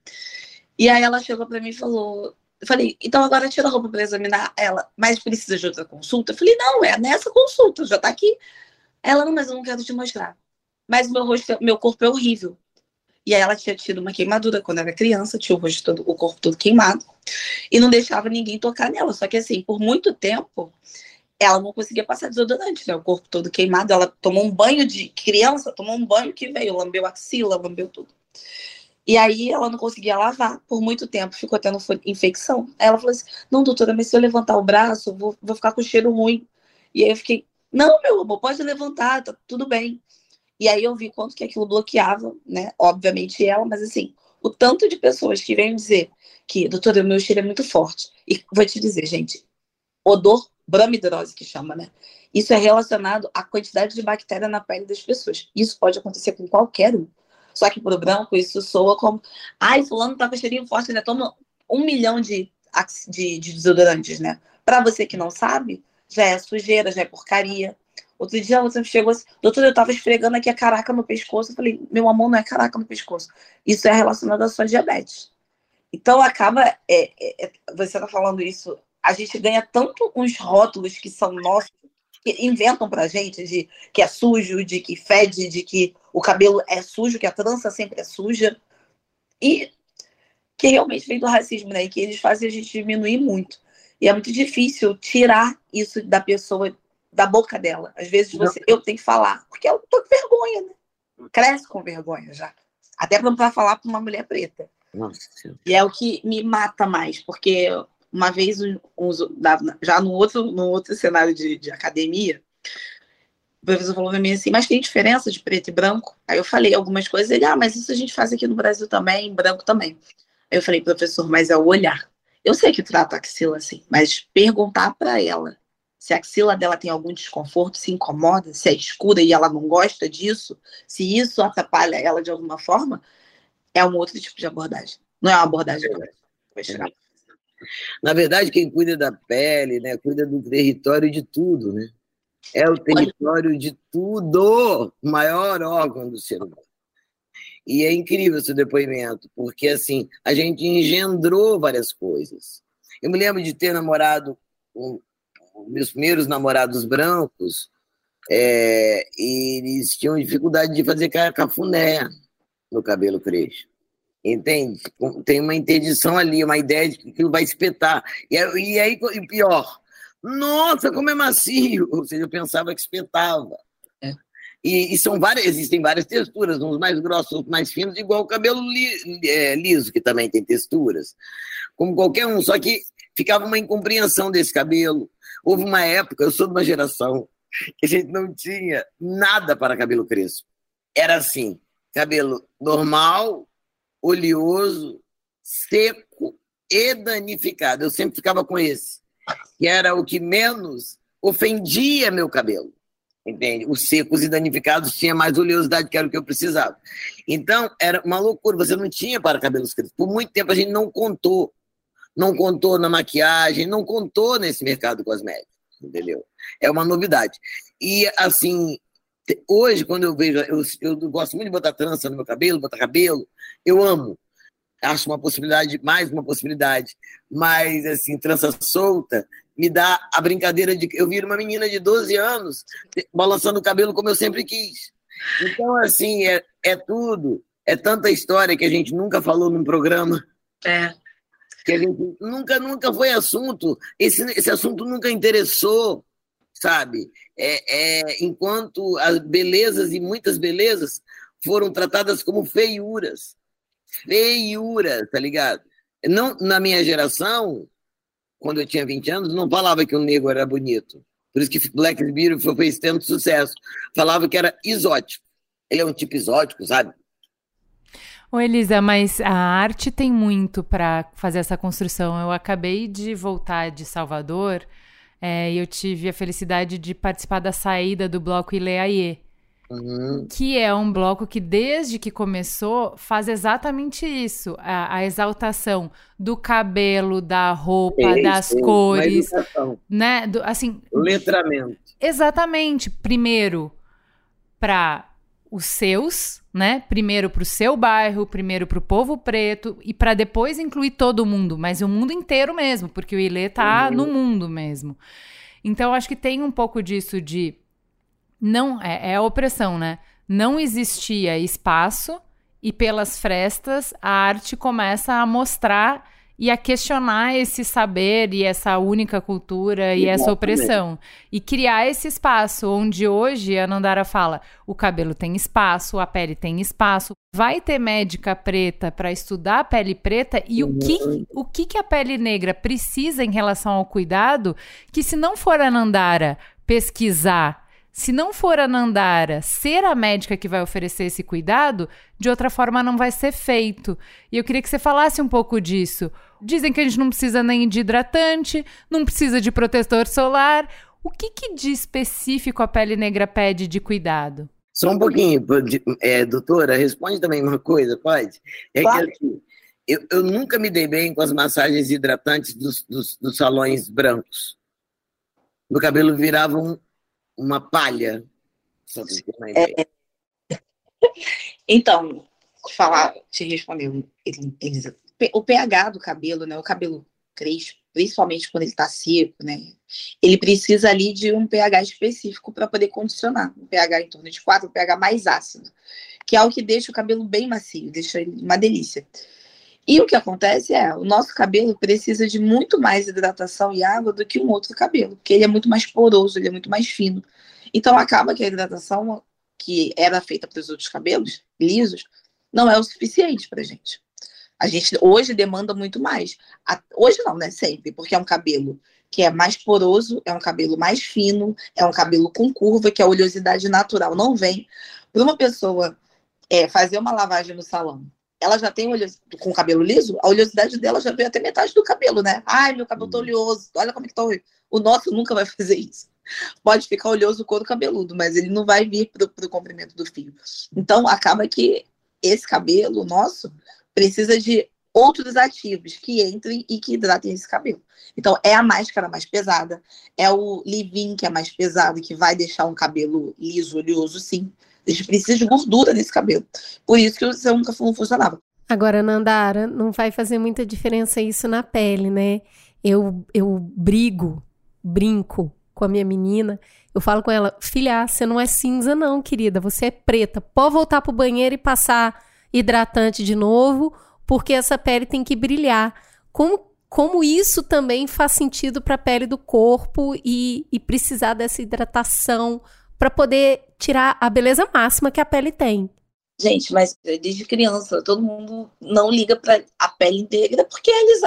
E aí ela chegou para mim e falou: eu falei, então agora tira a roupa para examinar ela, mas precisa de outra consulta? Eu falei, não, é nessa consulta, já tá aqui. Ela, não, mas eu não quero te mostrar. Mas meu rosto, meu corpo é horrível. E aí ela tinha tido uma queimadura quando era criança, tinha o rosto todo, o corpo todo queimado, e não deixava ninguém tocar nela. Só que assim, por muito tempo, ela não conseguia passar desodorante, né? O corpo todo queimado, ela tomou um banho de criança, tomou um banho que veio, lambeu axila, lambeu tudo. E aí ela não conseguia lavar por muito tempo, ficou tendo infecção. Aí ela falou assim: Não, doutora, mas se eu levantar o braço, vou, vou ficar com cheiro ruim. E aí eu fiquei: Não, meu amor, pode levantar, tá tudo bem. E aí eu vi quanto que aquilo bloqueava, né? Obviamente ela, mas assim, o tanto de pessoas que vêm dizer que, doutora, meu cheiro é muito forte. E vou te dizer, gente, odor bramidrose que chama, né? Isso é relacionado à quantidade de bactéria na pele das pessoas. Isso pode acontecer com qualquer um. Só que para o branco isso soa como, ai, fulano tá com cheirinho forte, né? Toma um milhão de, de, de desodorantes, né? Para você que não sabe, já é sujeira, já é porcaria. Outro dia você chegou assim, doutor, eu tava esfregando aqui a caraca no pescoço. Eu falei, meu amor, não é caraca no pescoço. Isso é relacionado à sua diabetes. Então acaba, é, é, é você tá falando isso, a gente ganha tanto uns rótulos que são nossos, que inventam pra gente de que é sujo, de que fede, de que o cabelo é sujo, que a trança sempre é suja. E que realmente vem do racismo, né? E que eles fazem a gente diminuir muito. E é muito difícil tirar isso da pessoa, da boca dela. Às vezes você, eu tenho que falar, porque eu tô com vergonha, né? Cresce com vergonha já. Até para falar para uma mulher preta. Nossa. E é o que me mata mais, porque uma vez, já no outro, no outro cenário de, de academia, o professor falou para mim assim, mas tem diferença de preto e branco? Aí eu falei algumas coisas, ele, ah, mas isso a gente faz aqui no Brasil também, em branco também. Aí eu falei, professor, mas é o olhar. Eu sei que trata a axila assim, mas perguntar para ela se a axila dela tem algum desconforto, se incomoda, se é escura e ela não gosta disso, se isso atrapalha ela de alguma forma, é um outro tipo de abordagem. Não é uma abordagem que vai chegar. Na verdade, quem cuida da pele, né, cuida do território de tudo, né? É o território de tudo, o maior órgão do ser humano. E é incrível esse depoimento, porque assim, a gente engendrou várias coisas. Eu me lembro de ter namorado, um, meus primeiros namorados brancos, é, eles tinham dificuldade de fazer cafuné no cabelo crespo. Entende? Tem uma interdição ali, uma ideia de que aquilo vai espetar. E, e aí, e pior, nossa, como é macio! Ou seja, eu pensava que espetava. É. E, e, são várias, existem várias texturas, uns mais grossos, outros mais finos, igual o cabelo li, é, liso, que também tem texturas, como qualquer um, só que ficava uma incompreensão desse cabelo. Houve uma época, eu sou de uma geração, que a gente não tinha nada para cabelo crespo. Era assim, cabelo normal, oleoso, seco e danificado. Eu sempre ficava com esse, que era o que menos ofendia meu cabelo entende? Os secos e danificados tinha mais oleosidade que era o que eu precisava. Então, era uma loucura, você não tinha para cabelos crespos. Por muito tempo a gente não contou. Não contou na maquiagem, não contou nesse mercado cosmético, entendeu? É uma novidade. E, assim, hoje, quando eu vejo, eu, eu gosto muito de botar trança no meu cabelo, botar cabelo, eu amo. Acho uma possibilidade, mais uma possibilidade. Mas, assim, trança solta, me dá a brincadeira de eu vir uma menina de 12 anos balançando o cabelo como eu sempre quis. Então, assim, é, é tudo. É tanta história que a gente nunca falou num programa. É. Que a gente nunca, nunca foi assunto. Esse, esse assunto nunca interessou, sabe? É, é, enquanto as belezas e muitas belezas foram tratadas como feiuras. Feiuras, tá ligado? Não, na minha geração, quando eu tinha 20 anos, não falava que um negro era bonito. Por isso que Black Beautiful fez tanto sucesso. Falava que era exótico. Ele é um tipo exótico, sabe? Ô Elisa, mas a arte tem muito para fazer essa construção. Eu acabei de voltar de Salvador é, eu tive a felicidade de participar da saída do bloco Ileaie. Uhum. Que é um bloco que, desde que começou, faz exatamente isso: a, a exaltação do cabelo, da roupa, das cores. Né? Do, assim, Letramento. Exatamente. Primeiro, para os seus, né? Primeiro para o seu bairro, primeiro para o povo preto e para depois incluir todo mundo, mas o mundo inteiro mesmo, porque o Ilê tá uhum. no mundo mesmo. Então acho que tem um pouco disso de não é, é a opressão, né? Não existia espaço e pelas frestas a arte começa a mostrar e a questionar esse saber e essa única cultura e essa opressão. E criar esse espaço onde hoje a Nandara fala: o cabelo tem espaço, a pele tem espaço. Vai ter médica preta para estudar a pele preta e o que, uhum. o que, que a pele negra precisa em relação ao cuidado, que se não for a Nandara pesquisar se não for a Nandara ser a médica que vai oferecer esse cuidado, de outra forma não vai ser feito. E eu queria que você falasse um pouco disso. Dizem que a gente não precisa nem de hidratante, não precisa de protetor solar. O que, que de específico a pele negra pede de cuidado? Só um pouquinho, é, doutora, responde também uma coisa, pode? É claro. que assim, eu, eu, nunca me dei bem com as massagens hidratantes dos, dos, dos salões brancos. Meu cabelo virava um, uma palha. É... Então, falar, te responder, Elisa. O pH do cabelo, né? O cabelo crespo, principalmente quando ele está seco, né? Ele precisa ali de um pH específico para poder condicionar. Um pH em torno de 4, um pH mais ácido, que é o que deixa o cabelo bem macio, deixa ele uma delícia. E o que acontece é, o nosso cabelo precisa de muito mais hidratação e água do que um outro cabelo, porque ele é muito mais poroso, ele é muito mais fino. Então acaba que a hidratação que era feita para os outros cabelos lisos não é o suficiente para a gente. A gente hoje demanda muito mais. Hoje não, né? Sempre, porque é um cabelo que é mais poroso, é um cabelo mais fino, é um cabelo com curva, que a oleosidade natural não vem. Para uma pessoa é, fazer uma lavagem no salão ela já tem com o cabelo liso, a oleosidade dela já veio até metade do cabelo, né? Ai, meu cabelo tá uhum. oleoso, olha como é que tá o nosso nunca vai fazer isso. Pode ficar oleoso o couro cabeludo, mas ele não vai vir pro, pro comprimento do fio. Então, acaba que esse cabelo nosso precisa de outros ativos que entrem e que hidratem esse cabelo. Então, é a máscara mais pesada, é o leave-in que é mais pesado, que vai deixar um cabelo liso, oleoso, sim. Gente precisa de gordura nesse cabelo. Por isso que o seu nunca não funcionava. Agora, Nandara, não vai fazer muita diferença isso na pele, né? Eu, eu brigo, brinco com a minha menina. Eu falo com ela, filha, você não é cinza não, querida, você é preta. Pode voltar pro banheiro e passar hidratante de novo, porque essa pele tem que brilhar. Como, como isso também faz sentido para a pele do corpo e, e precisar dessa hidratação para poder tirar a beleza máxima que a pele tem. Gente, mas desde criança, todo mundo não liga para a pele negra porque eles.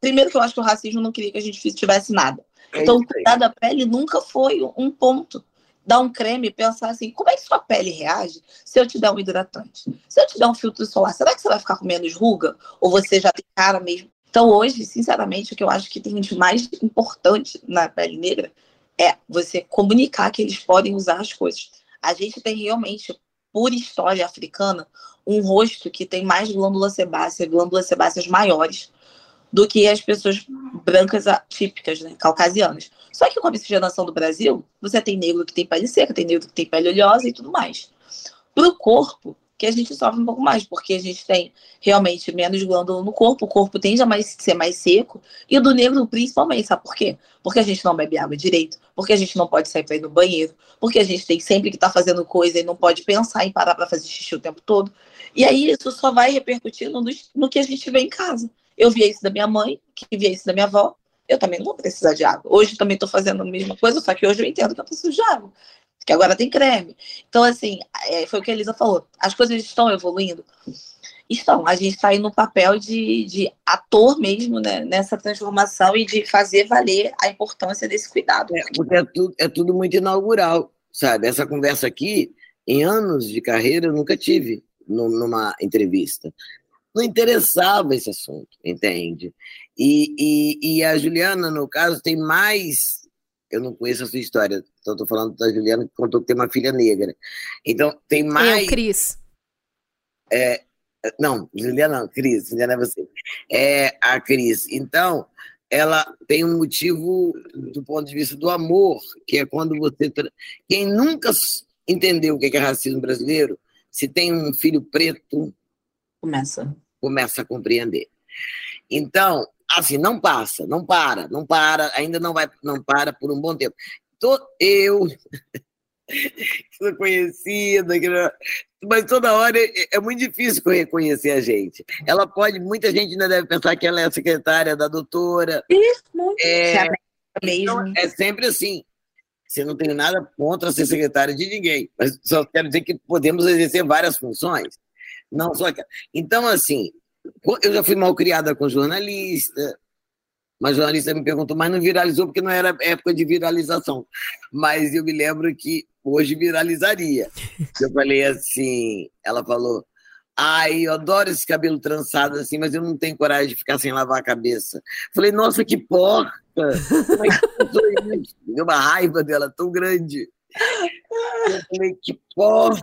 Primeiro, que eu acho que o racismo não queria que a gente tivesse nada. É então, cuidar da pele nunca foi um ponto. Dar um creme e pensar assim: como é que sua pele reage se eu te der um hidratante? Se eu te der um filtro solar, será que você vai ficar com menos ruga? Ou você já tem cara mesmo? Então, hoje, sinceramente, o que eu acho que tem de mais importante na pele negra é você comunicar que eles podem usar as coisas. A gente tem realmente por história africana, um rosto que tem mais glândula sebácea, glândulas sebáceas maiores do que as pessoas brancas típicas, né, caucasianas. Só que com a miscigenação do Brasil, você tem negro que tem pele seca, tem negro que tem pele oleosa e tudo mais. Para o corpo, que a gente sofre um pouco mais, porque a gente tem realmente menos glândula no corpo, o corpo tende a mais, ser mais seco, e do negro principalmente, sabe por quê? Porque a gente não bebe água direito, porque a gente não pode sair para ir no banheiro, porque a gente tem sempre que estar tá fazendo coisa e não pode pensar em parar para fazer xixi o tempo todo. E aí isso só vai repercutindo no, no que a gente vê em casa. Eu via isso da minha mãe, que via isso da minha avó, eu também não vou precisar de água. Hoje também estou fazendo a mesma coisa, só que hoje eu entendo que eu preciso de água que agora tem creme. Então, assim, é, foi o que a Elisa falou. As coisas estão evoluindo? Estão. A gente está aí no papel de, de ator mesmo, né, nessa transformação e de fazer valer a importância desse cuidado. É, porque é tudo, é tudo muito inaugural, sabe? Essa conversa aqui, em anos de carreira, eu nunca tive numa entrevista. Não interessava esse assunto, entende? E, e, e a Juliana, no caso, tem mais eu não conheço a sua história. Então, estou falando da Juliana que contou que tem uma filha negra. Então, tem mais. Eu, Cris. É, não, Juliana não, Cris, Juliana é você. É a Cris. Então, ela tem um motivo do ponto de vista do amor, que é quando você. Quem nunca entendeu o que é racismo brasileiro, se tem um filho preto. Começa. Começa a compreender. Então, assim, não passa, não para, não para, ainda não vai, não para por um bom tempo. Tô, eu, sou conhecida, mas toda hora é, é, muito difícil reconhecer a gente. Ela pode, muita gente ainda deve pensar que ela é a secretária da doutora. Isso, muito. É, então, é sempre assim. Você não tem nada contra ser secretária de ninguém, mas só quero dizer que podemos exercer várias funções. Não só. Então, assim, eu já fui mal criada com jornalista. Mas jornalista me perguntou, mas não viralizou porque não era época de viralização. Mas eu me lembro que hoje viralizaria. Eu falei assim, ela falou, ai, eu adoro esse cabelo trançado assim, mas eu não tenho coragem de ficar sem lavar a cabeça. Falei, nossa, que que Deu uma raiva dela tão grande. Eu falei, que porca!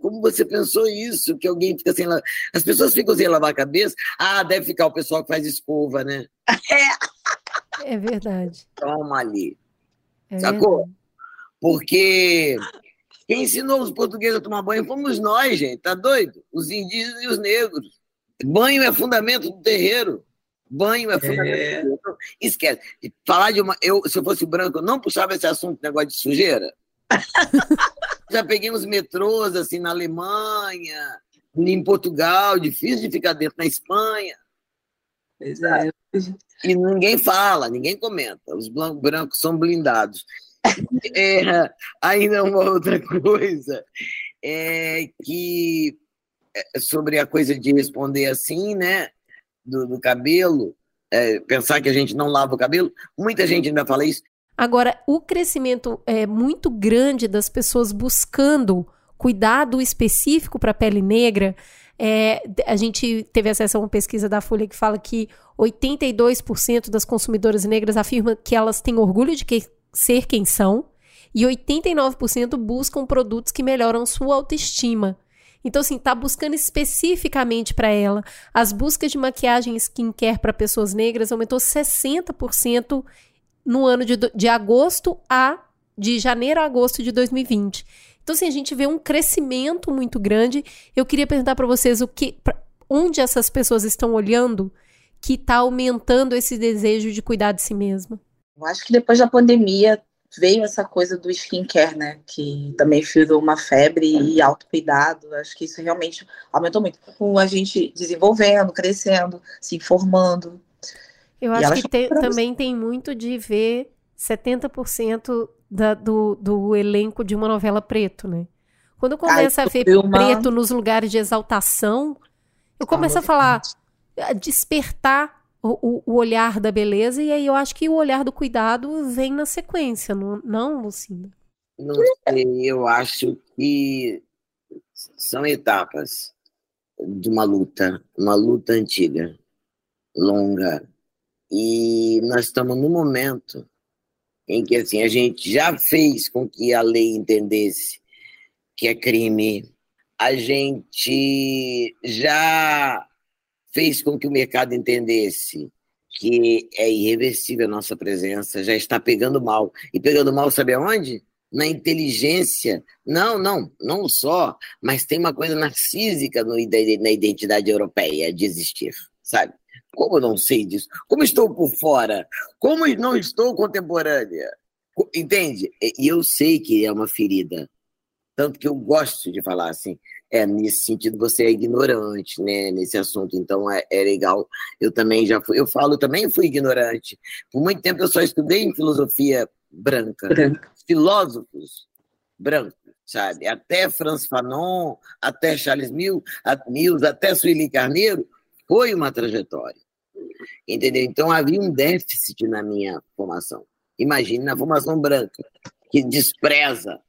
Como você pensou isso? Que alguém fica sem lavar. As pessoas ficam sem lavar a cabeça. Ah, deve ficar o pessoal que faz escova, né? É, é verdade. Toma ali. É Sacou? Verdade. Porque quem ensinou os portugueses a tomar banho fomos nós, gente. Tá doido? Os indígenas e os negros. Banho é fundamento do terreiro. Banho é fundamento é. do terreiro. Esquece. Falar de uma. Eu, se eu fosse branco, eu não puxava esse assunto, negócio de sujeira. Já peguei uns metrôs assim na Alemanha, em Portugal, difícil de ficar dentro na Espanha. Pois é. E ninguém fala, ninguém comenta. Os brancos são blindados. É, ainda uma outra coisa é que é, sobre a coisa de responder assim, né, do, do cabelo, é, pensar que a gente não lava o cabelo, muita gente ainda fala isso. Agora, o crescimento é muito grande das pessoas buscando cuidado específico para a pele negra. É, a gente teve acesso a uma pesquisa da Folha que fala que 82% das consumidoras negras afirmam que elas têm orgulho de que, ser quem são e 89% buscam produtos que melhoram sua autoestima. Então, assim, tá buscando especificamente para ela. As buscas de maquiagem skincare para pessoas negras aumentou 60% no ano de, de agosto a de janeiro a agosto de 2020. Então, assim, a gente vê um crescimento muito grande. Eu queria perguntar para vocês o que, pra, onde essas pessoas estão olhando que está aumentando esse desejo de cuidar de si mesma. Eu acho que depois da pandemia veio essa coisa do skincare, né? Que também virou uma febre e autocuidado. Acho que isso realmente aumentou muito. Com a gente desenvolvendo, crescendo, se informando, eu acho que te, também tem muito de ver 70% da, do, do elenco de uma novela preto, né? Quando começa Ai, a ver uma... preto nos lugares de exaltação, eu começo ah, a falar, a despertar o, o, olhar da beleza, e aí eu acho que o olhar do cuidado vem na sequência, não, não Lucinda? Não sei, eu acho que são etapas de uma luta, uma luta antiga, longa, e nós estamos no momento em que assim a gente já fez com que a lei entendesse que é crime, a gente já fez com que o mercado entendesse que é irreversível a nossa presença, já está pegando mal. E pegando mal, sabe aonde? Na inteligência. Não, não, não só, mas tem uma coisa narcísica no, na identidade europeia de existir, sabe? Como eu não sei disso? Como estou por fora? Como não estou contemporânea? Entende? E eu sei que é uma ferida. Tanto que eu gosto de falar assim. É, nesse sentido, você é ignorante, né, nesse assunto, então é, é legal. Eu também já fui, eu falo, também fui ignorante. Por muito tempo eu só estudei em filosofia branca, branca. filósofos brancos, sabe? Até Franz Fanon, até Charles Mills, até Sueli Carneiro, foi uma trajetória. Entendeu? Então havia um déficit na minha formação. Imagine na formação branca, que despreza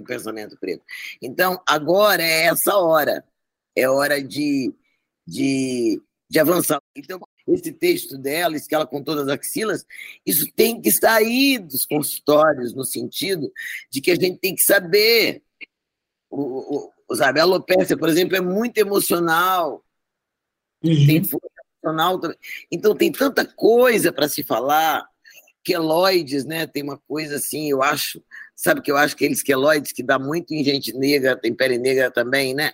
o pensamento preto. Então, agora é essa hora. É hora de, de, de avançar. Então, esse texto dela, Escala com todas as axilas, isso tem que sair dos consultórios, no sentido de que a gente tem que saber. O, o, sabe, por exemplo, é muito emocional. Uhum. Tem. Então, tem tanta coisa para se falar. Queloides, né? Tem uma coisa assim, eu acho Sabe que eu acho que aqueles queloides que dá muito em gente negra, tem pele negra também, né?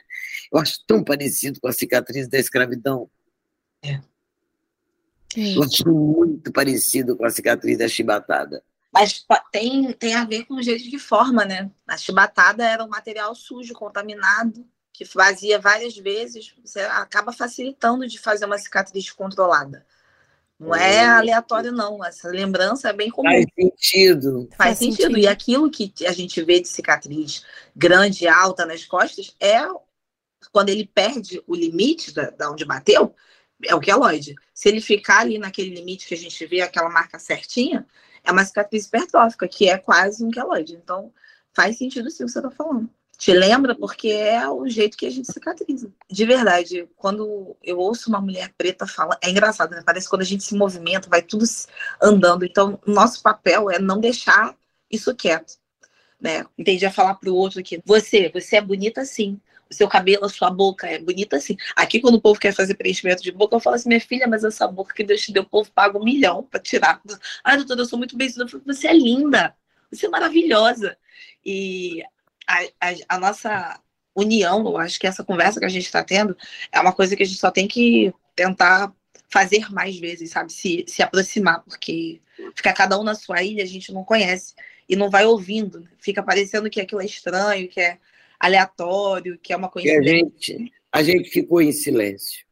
Eu acho tão parecido com a cicatriz da escravidão. É. Eu acho muito parecido com a cicatriz da chibatada. Mas tem, tem a ver com o jeito de forma, né? A chibatada era um material sujo, contaminado, que fazia várias vezes. Você acaba facilitando de fazer uma cicatriz controlada. Não é aleatório, não. Essa lembrança é bem comum. Faz sentido. Faz, Faz sentido. sentido. E aquilo que a gente vê de cicatriz grande, alta nas costas, é quando ele perde o limite da, da onde bateu, é o queloide. Se ele ficar ali naquele limite que a gente vê, aquela marca certinha, é uma cicatriz hipertrófica, que é quase um queloide. Então, faz sentido sim o que você está falando te lembra porque é o jeito que a gente cicatriza. De verdade, quando eu ouço uma mulher preta falar, é engraçado, né? Parece que quando a gente se movimenta, vai tudo andando. Então, nosso papel é não deixar isso quieto, né? Entendi a falar pro outro aqui, você, você é bonita sim. O seu cabelo, a sua boca é bonita assim. Aqui, quando o povo quer fazer preenchimento de boca, eu falo assim, minha filha, mas essa boca que Deus te deu, o povo paga um milhão para tirar. Ah, doutora, eu sou muito bem. Eu você é linda, você é maravilhosa. E a, a, a nossa união, eu acho que essa conversa que a gente está tendo é uma coisa que a gente só tem que tentar fazer mais vezes, sabe? Se, se aproximar, porque fica cada um na sua ilha, a gente não conhece e não vai ouvindo. Fica parecendo que aquilo é estranho, que é aleatório, que é uma coincidência. a gente, a gente ficou em silêncio.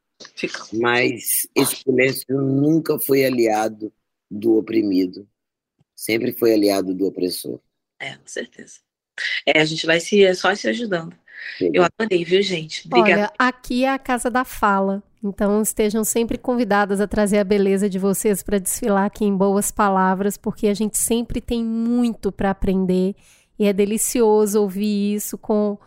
Mas esse silêncio nunca foi aliado do oprimido. Sempre foi aliado do opressor. É, com certeza. É, a gente vai se, só se ajudando. Eu adorei, viu, gente? Obrigada. Olha, aqui é a casa da fala. Então estejam sempre convidadas a trazer a beleza de vocês para desfilar aqui em boas palavras, porque a gente sempre tem muito para aprender e é delicioso ouvir isso com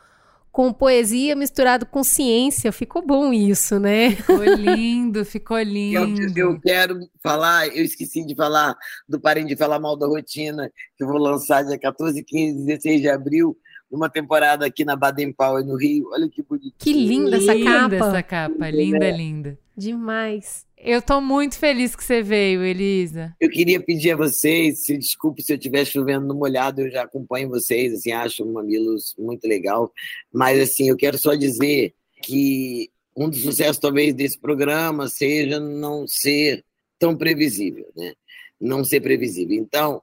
com poesia misturado com ciência. Ficou bom isso, né? Ficou lindo, ficou lindo. Eu, eu, quero falar, eu esqueci de falar do Parem de Falar Mal da Rotina, que eu vou lançar dia 14, 15, 16 de abril, numa temporada aqui na Baden Powell, no Rio. Olha que bonito. Que linda essa capa. essa capa, linda, é. linda. Demais. Eu tô muito feliz que você veio, Elisa. Eu queria pedir a vocês, se desculpe se eu estiver chovendo no molhado, eu já acompanho vocês, assim, acho o Mamilos muito legal, mas assim, eu quero só dizer que um dos sucessos talvez desse programa seja não ser tão previsível, né? Não ser previsível. Então,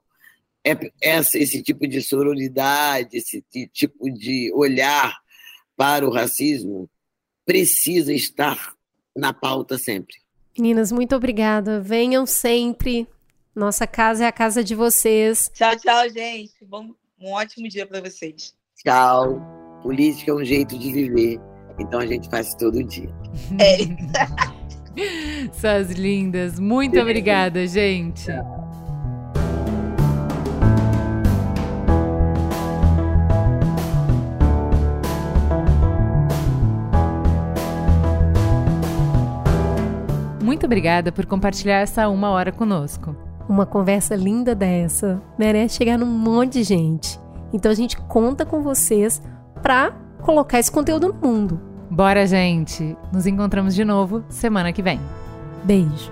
é, esse tipo de sororidade, esse tipo de olhar para o racismo precisa estar na pauta sempre. Meninas, muito obrigada. Venham sempre. Nossa casa é a casa de vocês. Tchau, tchau, gente. Bom, um ótimo dia para vocês. Tchau. Política é um jeito de viver. Então a gente faz todo dia. É. Suas lindas. Muito obrigada, gente. Muito obrigada por compartilhar essa uma hora conosco. Uma conversa linda dessa merece chegar num monte de gente. Então a gente conta com vocês para colocar esse conteúdo no mundo. Bora, gente! Nos encontramos de novo semana que vem. Beijo!